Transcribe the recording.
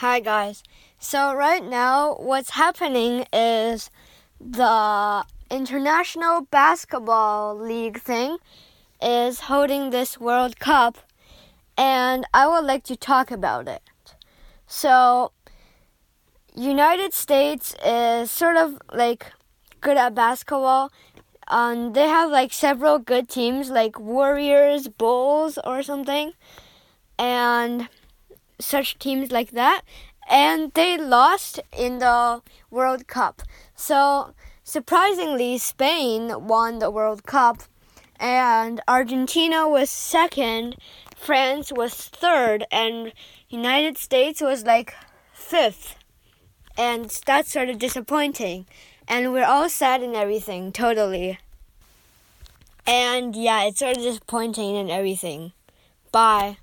Hi, guys. So, right now, what's happening is the International Basketball League thing is holding this World Cup, and I would like to talk about it. So, United States is sort of like good at basketball. Um, they have like several good teams, like Warriors, Bulls, or something, and such teams like that. And they lost in the World Cup. So, surprisingly, Spain won the World Cup, and Argentina was second, France was third, and United States was like fifth. And that's sort of disappointing. And we're all sad and everything, totally. And yeah, it's sort of disappointing and everything. Bye.